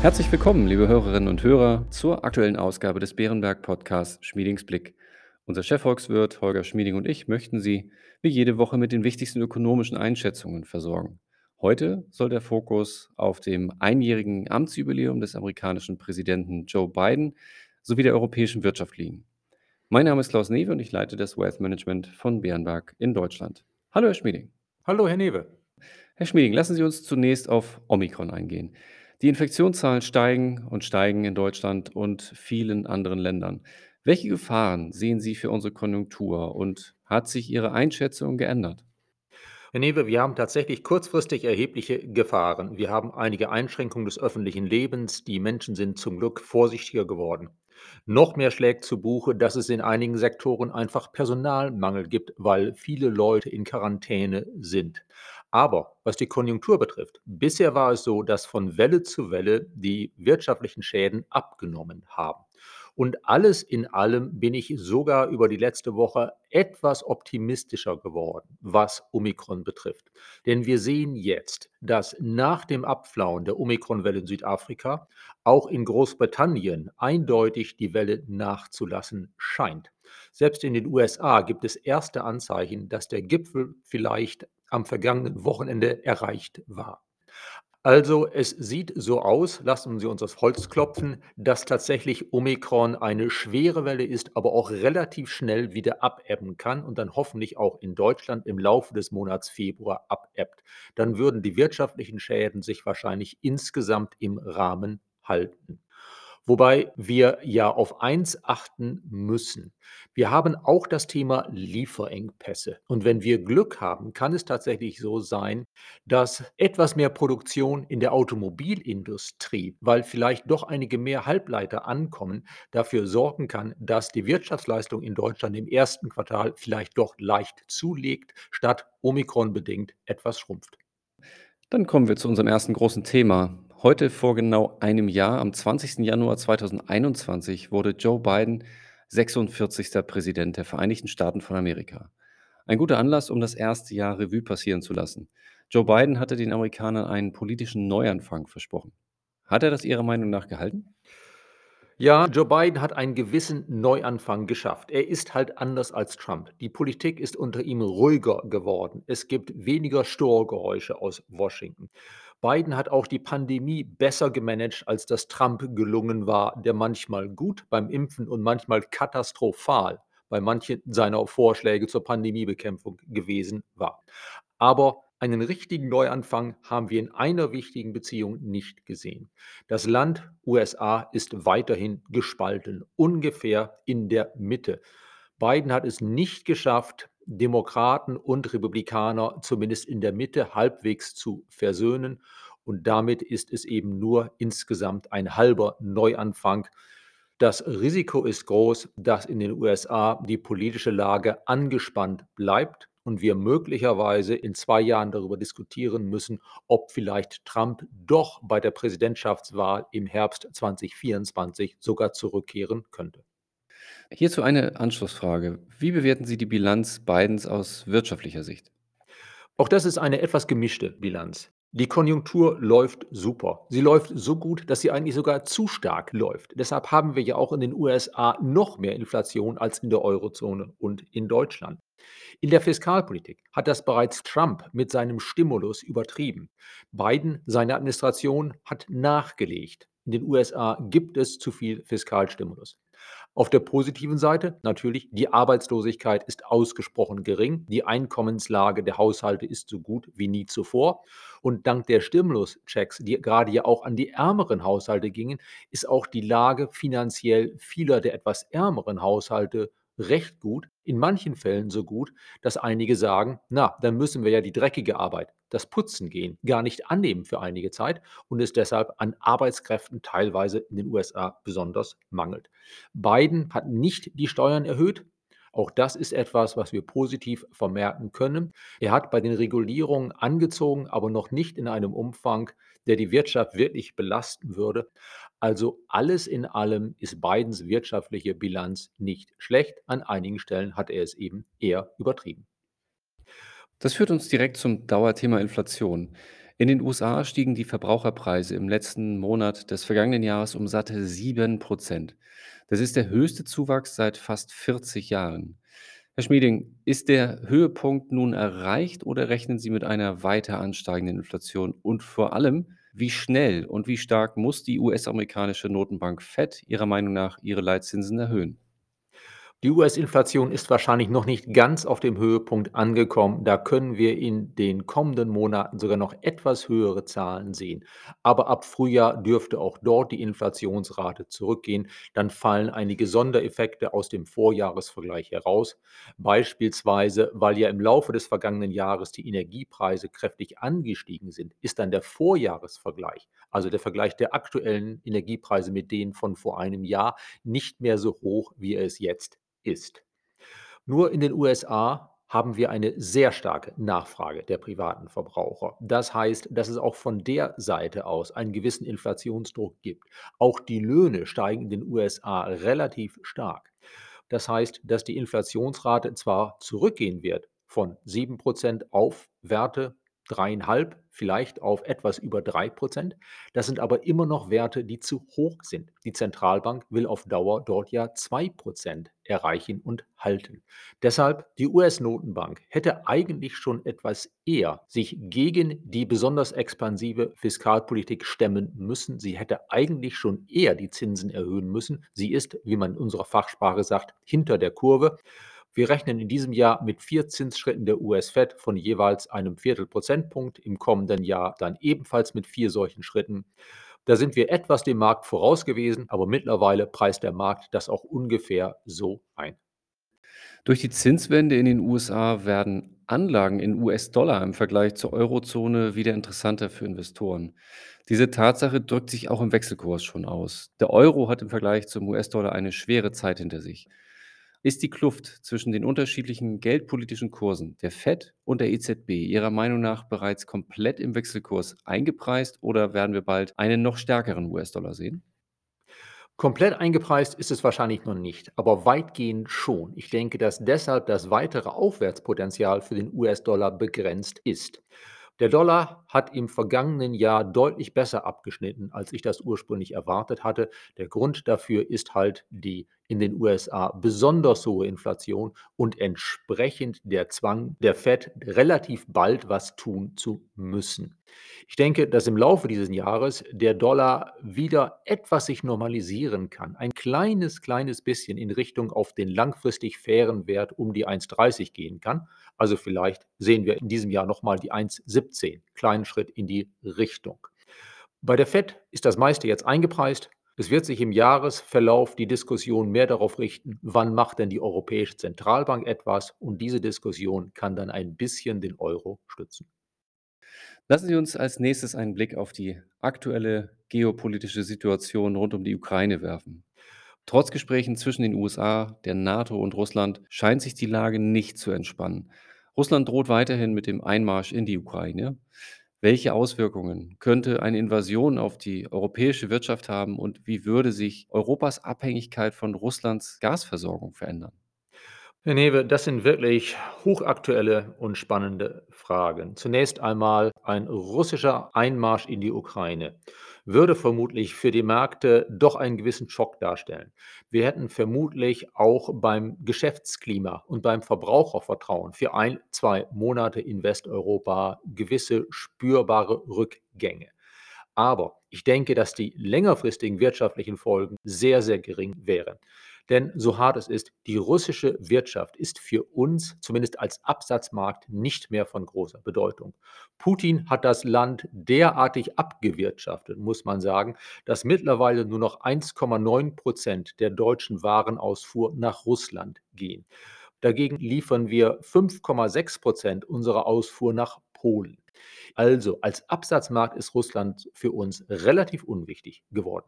Herzlich willkommen, liebe Hörerinnen und Hörer, zur aktuellen Ausgabe des Bärenberg Podcasts Schmiedings Blick. Unser Chefvolkswirt Holger Schmieding und ich möchten Sie wie jede Woche mit den wichtigsten ökonomischen Einschätzungen versorgen. Heute soll der Fokus auf dem einjährigen Amtsjubiläum des amerikanischen Präsidenten Joe Biden sowie der europäischen Wirtschaft liegen. Mein Name ist Klaus Newe und ich leite das Wealth Management von Bärenberg in Deutschland. Hallo, Herr Schmieding. Hallo, Herr Newe. Herr Schmieding, lassen Sie uns zunächst auf Omikron eingehen. Die Infektionszahlen steigen und steigen in Deutschland und vielen anderen Ländern. Welche Gefahren sehen Sie für unsere Konjunktur und hat sich Ihre Einschätzung geändert? Herr Newe, wir haben tatsächlich kurzfristig erhebliche Gefahren. Wir haben einige Einschränkungen des öffentlichen Lebens. Die Menschen sind zum Glück vorsichtiger geworden. Noch mehr schlägt zu Buche, dass es in einigen Sektoren einfach Personalmangel gibt, weil viele Leute in Quarantäne sind. Aber was die Konjunktur betrifft, bisher war es so, dass von Welle zu Welle die wirtschaftlichen Schäden abgenommen haben. Und alles in allem bin ich sogar über die letzte Woche etwas optimistischer geworden, was Omikron betrifft. Denn wir sehen jetzt, dass nach dem Abflauen der Omikron-Welle in Südafrika auch in Großbritannien eindeutig die Welle nachzulassen scheint. Selbst in den USA gibt es erste Anzeichen, dass der Gipfel vielleicht am vergangenen Wochenende erreicht war. Also, es sieht so aus, lassen Sie uns aufs Holz klopfen, dass tatsächlich Omikron eine schwere Welle ist, aber auch relativ schnell wieder abebben kann und dann hoffentlich auch in Deutschland im Laufe des Monats Februar abebbt. Dann würden die wirtschaftlichen Schäden sich wahrscheinlich insgesamt im Rahmen halten. Wobei wir ja auf eins achten müssen. Wir haben auch das Thema Lieferengpässe. Und wenn wir Glück haben, kann es tatsächlich so sein, dass etwas mehr Produktion in der Automobilindustrie, weil vielleicht doch einige mehr Halbleiter ankommen, dafür sorgen kann, dass die Wirtschaftsleistung in Deutschland im ersten Quartal vielleicht doch leicht zulegt, statt Omikron bedingt etwas schrumpft. Dann kommen wir zu unserem ersten großen Thema. Heute vor genau einem Jahr, am 20. Januar 2021, wurde Joe Biden 46. Präsident der Vereinigten Staaten von Amerika. Ein guter Anlass, um das erste Jahr Revue passieren zu lassen. Joe Biden hatte den Amerikanern einen politischen Neuanfang versprochen. Hat er das Ihrer Meinung nach gehalten? Ja, Joe Biden hat einen gewissen Neuanfang geschafft. Er ist halt anders als Trump. Die Politik ist unter ihm ruhiger geworden. Es gibt weniger Störgeräusche aus Washington. Biden hat auch die Pandemie besser gemanagt, als das Trump gelungen war, der manchmal gut beim Impfen und manchmal katastrophal bei manchen seiner Vorschläge zur Pandemiebekämpfung gewesen war. Aber einen richtigen Neuanfang haben wir in einer wichtigen Beziehung nicht gesehen. Das Land USA ist weiterhin gespalten, ungefähr in der Mitte. Biden hat es nicht geschafft, Demokraten und Republikaner zumindest in der Mitte halbwegs zu versöhnen. Und damit ist es eben nur insgesamt ein halber Neuanfang. Das Risiko ist groß, dass in den USA die politische Lage angespannt bleibt und wir möglicherweise in zwei Jahren darüber diskutieren müssen, ob vielleicht Trump doch bei der Präsidentschaftswahl im Herbst 2024 sogar zurückkehren könnte. Hierzu eine Anschlussfrage. Wie bewerten Sie die Bilanz Bidens aus wirtschaftlicher Sicht? Auch das ist eine etwas gemischte Bilanz. Die Konjunktur läuft super. Sie läuft so gut, dass sie eigentlich sogar zu stark läuft. Deshalb haben wir ja auch in den USA noch mehr Inflation als in der Eurozone und in Deutschland. In der Fiskalpolitik hat das bereits Trump mit seinem Stimulus übertrieben. Biden, seine Administration, hat nachgelegt. In den USA gibt es zu viel Fiskalstimulus. Auf der positiven Seite natürlich, die Arbeitslosigkeit ist ausgesprochen gering, die Einkommenslage der Haushalte ist so gut wie nie zuvor. Und dank der Stimuluschecks, die gerade ja auch an die ärmeren Haushalte gingen, ist auch die Lage finanziell vieler der etwas ärmeren Haushalte recht gut, in manchen Fällen so gut, dass einige sagen, na, dann müssen wir ja die dreckige Arbeit, das Putzen gehen, gar nicht annehmen für einige Zeit und es deshalb an Arbeitskräften teilweise in den USA besonders mangelt. Biden hat nicht die Steuern erhöht, auch das ist etwas, was wir positiv vermerken können. Er hat bei den Regulierungen angezogen, aber noch nicht in einem Umfang, der die Wirtschaft wirklich belasten würde. Also alles in allem ist Bidens wirtschaftliche Bilanz nicht schlecht. An einigen Stellen hat er es eben eher übertrieben. Das führt uns direkt zum Dauerthema Inflation. In den USA stiegen die Verbraucherpreise im letzten Monat des vergangenen Jahres um satte 7%. Das ist der höchste Zuwachs seit fast 40 Jahren. Herr Schmieding, ist der Höhepunkt nun erreicht oder rechnen Sie mit einer weiter ansteigenden Inflation? Und vor allem, wie schnell und wie stark muss die US-amerikanische Notenbank Fed Ihrer Meinung nach ihre Leitzinsen erhöhen? Die US-Inflation ist wahrscheinlich noch nicht ganz auf dem Höhepunkt angekommen. Da können wir in den kommenden Monaten sogar noch etwas höhere Zahlen sehen. Aber ab Frühjahr dürfte auch dort die Inflationsrate zurückgehen. Dann fallen einige Sondereffekte aus dem Vorjahresvergleich heraus. Beispielsweise, weil ja im Laufe des vergangenen Jahres die Energiepreise kräftig angestiegen sind, ist dann der Vorjahresvergleich, also der Vergleich der aktuellen Energiepreise mit denen von vor einem Jahr, nicht mehr so hoch, wie er es jetzt ist. Nur in den USA haben wir eine sehr starke Nachfrage der privaten Verbraucher. Das heißt, dass es auch von der Seite aus einen gewissen Inflationsdruck gibt. Auch die Löhne steigen in den USA relativ stark. Das heißt, dass die Inflationsrate zwar zurückgehen wird von 7% auf Werte 3,5, vielleicht auf etwas über 3%. Das sind aber immer noch Werte, die zu hoch sind. Die Zentralbank will auf Dauer dort ja 2% erreichen und halten. Deshalb, die US-Notenbank hätte eigentlich schon etwas eher sich gegen die besonders expansive Fiskalpolitik stemmen müssen. Sie hätte eigentlich schon eher die Zinsen erhöhen müssen. Sie ist, wie man in unserer Fachsprache sagt, hinter der Kurve. Wir rechnen in diesem Jahr mit vier Zinsschritten der US-Fed von jeweils einem Viertelprozentpunkt, im kommenden Jahr dann ebenfalls mit vier solchen Schritten. Da sind wir etwas dem Markt voraus gewesen, aber mittlerweile preist der Markt das auch ungefähr so ein. Durch die Zinswende in den USA werden Anlagen in US-Dollar im Vergleich zur Eurozone wieder interessanter für Investoren. Diese Tatsache drückt sich auch im Wechselkurs schon aus. Der Euro hat im Vergleich zum US-Dollar eine schwere Zeit hinter sich. Ist die Kluft zwischen den unterschiedlichen geldpolitischen Kursen der Fed und der EZB Ihrer Meinung nach bereits komplett im Wechselkurs eingepreist oder werden wir bald einen noch stärkeren US-Dollar sehen? Komplett eingepreist ist es wahrscheinlich noch nicht, aber weitgehend schon. Ich denke, dass deshalb das weitere Aufwärtspotenzial für den US-Dollar begrenzt ist. Der Dollar hat im vergangenen Jahr deutlich besser abgeschnitten, als ich das ursprünglich erwartet hatte. Der Grund dafür ist halt die in den USA besonders hohe Inflation und entsprechend der Zwang der Fed, relativ bald was tun zu müssen. Ich denke, dass im Laufe dieses Jahres der Dollar wieder etwas sich normalisieren kann. Ein kleines, kleines bisschen in Richtung auf den langfristig fairen Wert um die 1,30 gehen kann. Also vielleicht sehen wir in diesem Jahr nochmal die 1,17. Kleinen Schritt in die Richtung. Bei der Fed ist das meiste jetzt eingepreist. Es wird sich im Jahresverlauf die Diskussion mehr darauf richten, wann macht denn die Europäische Zentralbank etwas und diese Diskussion kann dann ein bisschen den Euro stützen. Lassen Sie uns als nächstes einen Blick auf die aktuelle geopolitische Situation rund um die Ukraine werfen. Trotz Gesprächen zwischen den USA, der NATO und Russland scheint sich die Lage nicht zu entspannen. Russland droht weiterhin mit dem Einmarsch in die Ukraine. Welche Auswirkungen könnte eine Invasion auf die europäische Wirtschaft haben und wie würde sich Europas Abhängigkeit von Russlands Gasversorgung verändern? Herr Newe, das sind wirklich hochaktuelle und spannende Fragen. Zunächst einmal ein russischer Einmarsch in die Ukraine würde vermutlich für die Märkte doch einen gewissen Schock darstellen. Wir hätten vermutlich auch beim Geschäftsklima und beim Verbrauchervertrauen für ein, zwei Monate in Westeuropa gewisse spürbare Rückgänge. Aber ich denke, dass die längerfristigen wirtschaftlichen Folgen sehr, sehr gering wären. Denn so hart es ist, die russische Wirtschaft ist für uns, zumindest als Absatzmarkt, nicht mehr von großer Bedeutung. Putin hat das Land derartig abgewirtschaftet, muss man sagen, dass mittlerweile nur noch 1,9 Prozent der deutschen Warenausfuhr nach Russland gehen. Dagegen liefern wir 5,6 Prozent unserer Ausfuhr nach Polen. Also als Absatzmarkt ist Russland für uns relativ unwichtig geworden.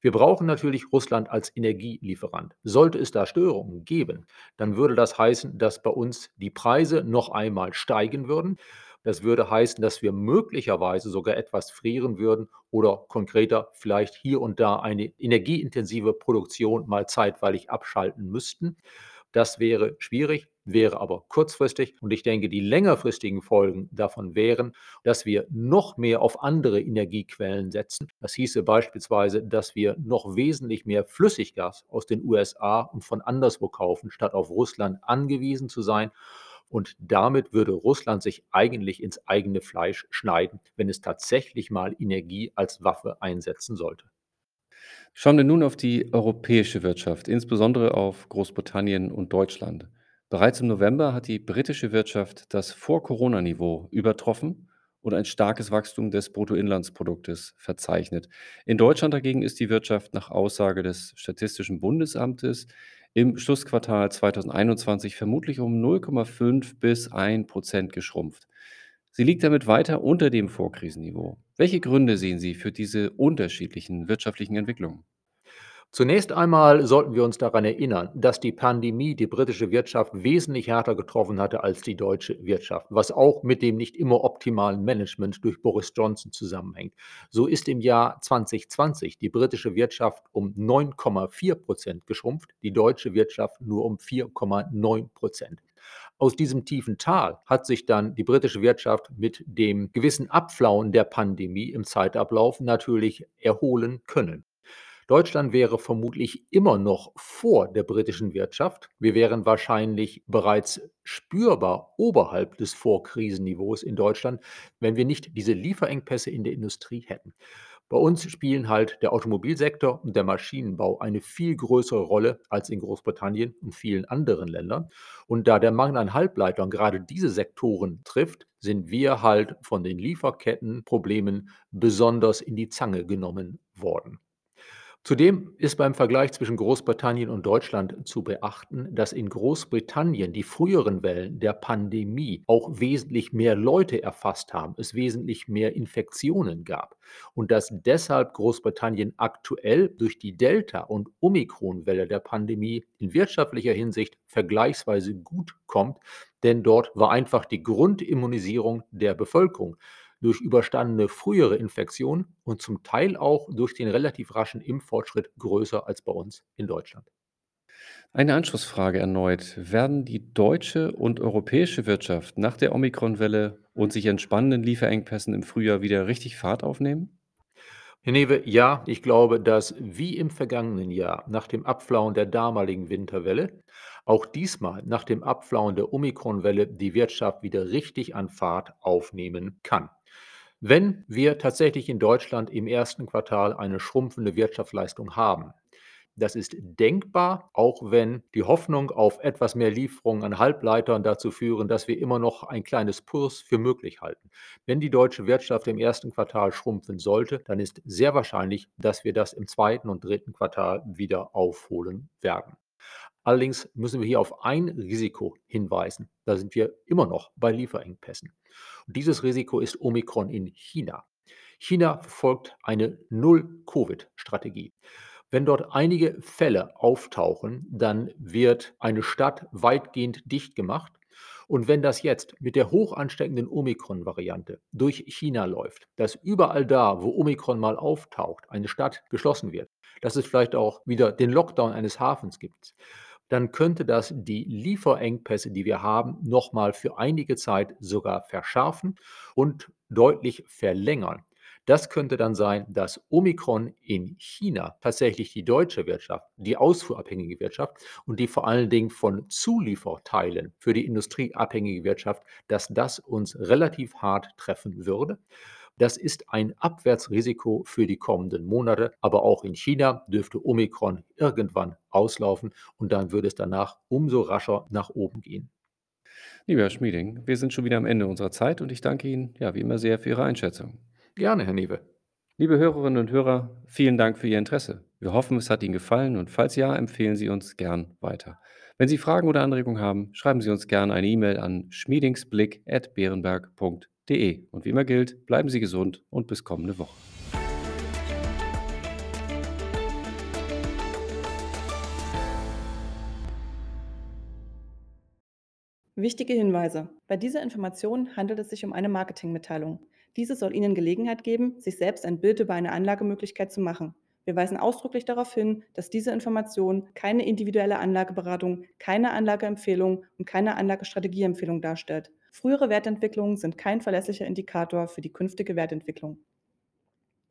Wir brauchen natürlich Russland als Energielieferant. Sollte es da Störungen geben, dann würde das heißen, dass bei uns die Preise noch einmal steigen würden. Das würde heißen, dass wir möglicherweise sogar etwas frieren würden oder konkreter vielleicht hier und da eine energieintensive Produktion mal zeitweilig abschalten müssten. Das wäre schwierig, wäre aber kurzfristig. Und ich denke, die längerfristigen Folgen davon wären, dass wir noch mehr auf andere Energiequellen setzen. Das hieße beispielsweise, dass wir noch wesentlich mehr Flüssiggas aus den USA und von anderswo kaufen, statt auf Russland angewiesen zu sein. Und damit würde Russland sich eigentlich ins eigene Fleisch schneiden, wenn es tatsächlich mal Energie als Waffe einsetzen sollte. Schauen wir nun auf die europäische Wirtschaft, insbesondere auf Großbritannien und Deutschland. Bereits im November hat die britische Wirtschaft das Vor-Corona-Niveau übertroffen und ein starkes Wachstum des Bruttoinlandsproduktes verzeichnet. In Deutschland dagegen ist die Wirtschaft nach Aussage des Statistischen Bundesamtes im Schlussquartal 2021 vermutlich um 0,5 bis 1 Prozent geschrumpft. Sie liegt damit weiter unter dem Vorkrisenniveau. Welche Gründe sehen Sie für diese unterschiedlichen wirtschaftlichen Entwicklungen? Zunächst einmal sollten wir uns daran erinnern, dass die Pandemie die britische Wirtschaft wesentlich härter getroffen hatte als die deutsche Wirtschaft, was auch mit dem nicht immer optimalen Management durch Boris Johnson zusammenhängt. So ist im Jahr 2020 die britische Wirtschaft um 9,4 Prozent geschrumpft, die deutsche Wirtschaft nur um 4,9 Prozent. Aus diesem tiefen Tal hat sich dann die britische Wirtschaft mit dem gewissen Abflauen der Pandemie im Zeitablauf natürlich erholen können. Deutschland wäre vermutlich immer noch vor der britischen Wirtschaft. Wir wären wahrscheinlich bereits spürbar oberhalb des Vorkrisenniveaus in Deutschland, wenn wir nicht diese Lieferengpässe in der Industrie hätten. Bei uns spielen halt der Automobilsektor und der Maschinenbau eine viel größere Rolle als in Großbritannien und vielen anderen Ländern. Und da der Mangel an Halbleitern gerade diese Sektoren trifft, sind wir halt von den Lieferkettenproblemen besonders in die Zange genommen worden. Zudem ist beim Vergleich zwischen Großbritannien und Deutschland zu beachten, dass in Großbritannien die früheren Wellen der Pandemie auch wesentlich mehr Leute erfasst haben, es wesentlich mehr Infektionen gab. Und dass deshalb Großbritannien aktuell durch die Delta- und Omikron-Welle der Pandemie in wirtschaftlicher Hinsicht vergleichsweise gut kommt, denn dort war einfach die Grundimmunisierung der Bevölkerung durch überstandene frühere Infektionen und zum Teil auch durch den relativ raschen Impffortschritt größer als bei uns in Deutschland. Eine Anschlussfrage erneut. Werden die deutsche und europäische Wirtschaft nach der Omikron-Welle und sich entspannenden Lieferengpässen im Frühjahr wieder richtig Fahrt aufnehmen? Herr Newe, ja, ich glaube, dass wie im vergangenen Jahr nach dem Abflauen der damaligen Winterwelle auch diesmal nach dem Abflauen der Omikron-Welle die Wirtschaft wieder richtig an Fahrt aufnehmen kann. Wenn wir tatsächlich in Deutschland im ersten Quartal eine schrumpfende Wirtschaftsleistung haben, das ist denkbar, auch wenn die Hoffnung auf etwas mehr Lieferungen an Halbleitern dazu führen, dass wir immer noch ein kleines Puls für möglich halten. Wenn die deutsche Wirtschaft im ersten Quartal schrumpfen sollte, dann ist sehr wahrscheinlich, dass wir das im zweiten und dritten Quartal wieder aufholen werden. Allerdings müssen wir hier auf ein Risiko hinweisen. Da sind wir immer noch bei Lieferengpässen. Und dieses Risiko ist Omikron in China. China verfolgt eine Null-Covid-Strategie. Wenn dort einige Fälle auftauchen, dann wird eine Stadt weitgehend dicht gemacht. Und wenn das jetzt mit der hoch ansteckenden Omikron-Variante durch China läuft, dass überall da, wo Omikron mal auftaucht, eine Stadt geschlossen wird, dass es vielleicht auch wieder den Lockdown eines Hafens gibt, dann könnte das die Lieferengpässe, die wir haben, noch mal für einige Zeit sogar verschärfen und deutlich verlängern. Das könnte dann sein, dass Omikron in China tatsächlich die deutsche Wirtschaft, die ausfuhrabhängige Wirtschaft und die vor allen Dingen von Zulieferteilen für die industrieabhängige Wirtschaft, dass das uns relativ hart treffen würde. Das ist ein Abwärtsrisiko für die kommenden Monate, aber auch in China dürfte Omikron irgendwann auslaufen und dann würde es danach umso rascher nach oben gehen. Lieber Herr Schmieding, wir sind schon wieder am Ende unserer Zeit und ich danke Ihnen, ja, wie immer sehr für Ihre Einschätzung. Gerne, Herr Newe. Liebe Hörerinnen und Hörer, vielen Dank für Ihr Interesse. Wir hoffen, es hat Ihnen gefallen und falls ja, empfehlen Sie uns gern weiter. Wenn Sie Fragen oder Anregungen haben, schreiben Sie uns gerne eine E-Mail an schmiedingsblick.beerenberg.de. Und wie immer gilt, bleiben Sie gesund und bis kommende Woche. Wichtige Hinweise. Bei dieser Information handelt es sich um eine Marketingmitteilung. Diese soll Ihnen Gelegenheit geben, sich selbst ein Bild über eine Anlagemöglichkeit zu machen. Wir weisen ausdrücklich darauf hin, dass diese Information keine individuelle Anlageberatung, keine Anlageempfehlung und keine Anlagestrategieempfehlung darstellt. Frühere Wertentwicklungen sind kein verlässlicher Indikator für die künftige Wertentwicklung.